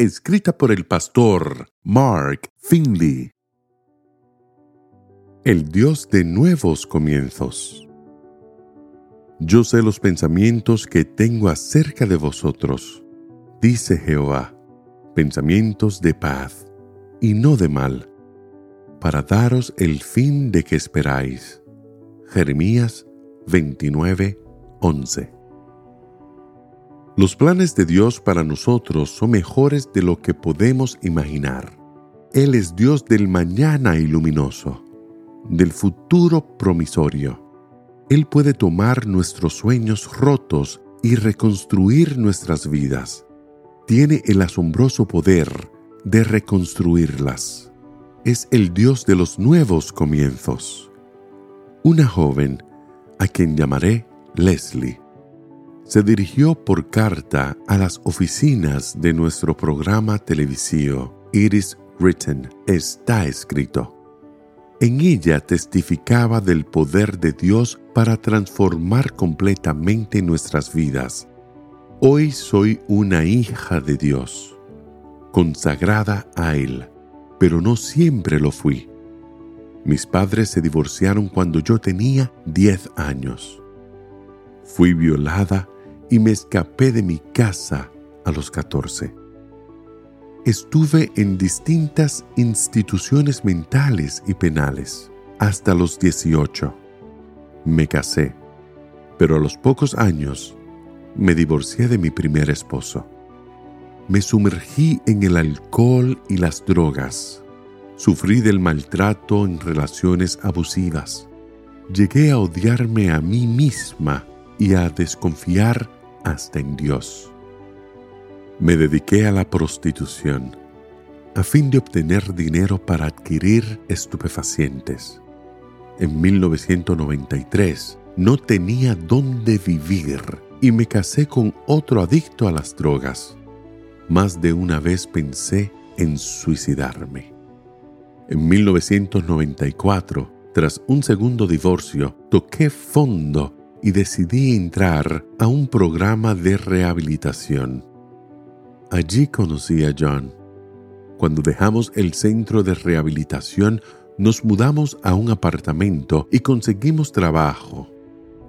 escrita por el pastor Mark Finley. El Dios de nuevos comienzos. Yo sé los pensamientos que tengo acerca de vosotros, dice Jehová, pensamientos de paz y no de mal, para daros el fin de que esperáis. Jeremías 29, 11. Los planes de Dios para nosotros son mejores de lo que podemos imaginar. Él es Dios del mañana iluminoso, del futuro promisorio. Él puede tomar nuestros sueños rotos y reconstruir nuestras vidas. Tiene el asombroso poder de reconstruirlas. Es el Dios de los nuevos comienzos. Una joven, a quien llamaré Leslie, se dirigió por carta a las oficinas de nuestro programa televisivo Iris Written está escrito. En ella testificaba del poder de Dios para transformar completamente nuestras vidas. Hoy soy una hija de Dios, consagrada a Él, pero no siempre lo fui. Mis padres se divorciaron cuando yo tenía 10 años. Fui violada y me escapé de mi casa a los 14. Estuve en distintas instituciones mentales y penales hasta los 18. Me casé, pero a los pocos años me divorcié de mi primer esposo. Me sumergí en el alcohol y las drogas. Sufrí del maltrato en relaciones abusivas. Llegué a odiarme a mí misma y a desconfiar hasta en Dios. Me dediqué a la prostitución a fin de obtener dinero para adquirir estupefacientes. En 1993 no tenía dónde vivir y me casé con otro adicto a las drogas. Más de una vez pensé en suicidarme. En 1994, tras un segundo divorcio, toqué fondo y decidí entrar a un programa de rehabilitación. Allí conocí a John. Cuando dejamos el centro de rehabilitación, nos mudamos a un apartamento y conseguimos trabajo.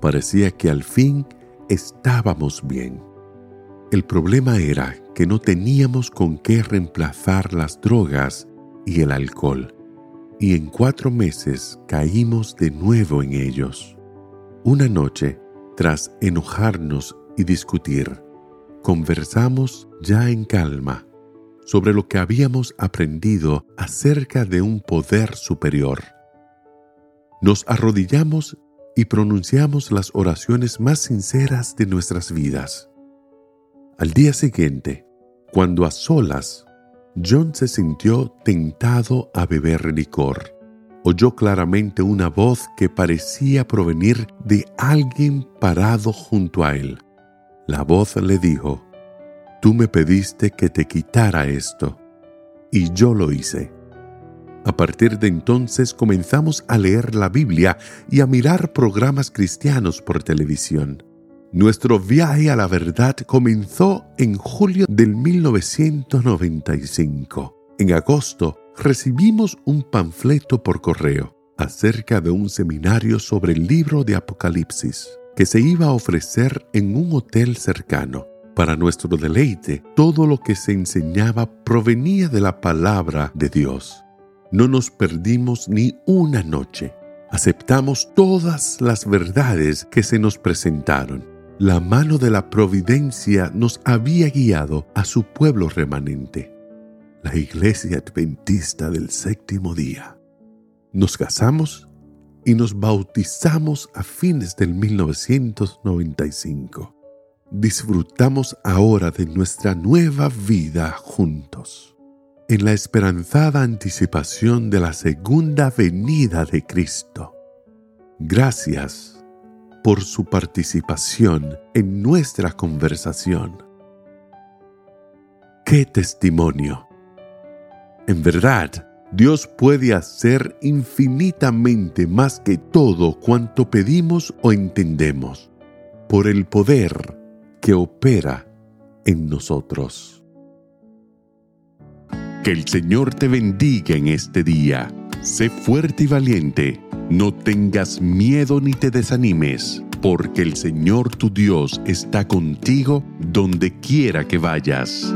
Parecía que al fin estábamos bien. El problema era que no teníamos con qué reemplazar las drogas y el alcohol, y en cuatro meses caímos de nuevo en ellos. Una noche, tras enojarnos y discutir, conversamos ya en calma sobre lo que habíamos aprendido acerca de un poder superior. Nos arrodillamos y pronunciamos las oraciones más sinceras de nuestras vidas. Al día siguiente, cuando a solas, John se sintió tentado a beber licor oyó claramente una voz que parecía provenir de alguien parado junto a él. La voz le dijo, Tú me pediste que te quitara esto, y yo lo hice. A partir de entonces comenzamos a leer la Biblia y a mirar programas cristianos por televisión. Nuestro viaje a la verdad comenzó en julio del 1995. En agosto recibimos un panfleto por correo acerca de un seminario sobre el libro de Apocalipsis que se iba a ofrecer en un hotel cercano. Para nuestro deleite, todo lo que se enseñaba provenía de la palabra de Dios. No nos perdimos ni una noche. Aceptamos todas las verdades que se nos presentaron. La mano de la providencia nos había guiado a su pueblo remanente la Iglesia Adventista del Séptimo Día. Nos casamos y nos bautizamos a fines del 1995. Disfrutamos ahora de nuestra nueva vida juntos. en la esperanzada anticipación de la segunda venida de Cristo. Gracias por su participación en nuestra conversación. ¡Qué testimonio! En verdad, Dios puede hacer infinitamente más que todo cuanto pedimos o entendemos, por el poder que opera en nosotros. Que el Señor te bendiga en este día. Sé fuerte y valiente. No tengas miedo ni te desanimes, porque el Señor tu Dios está contigo donde quiera que vayas.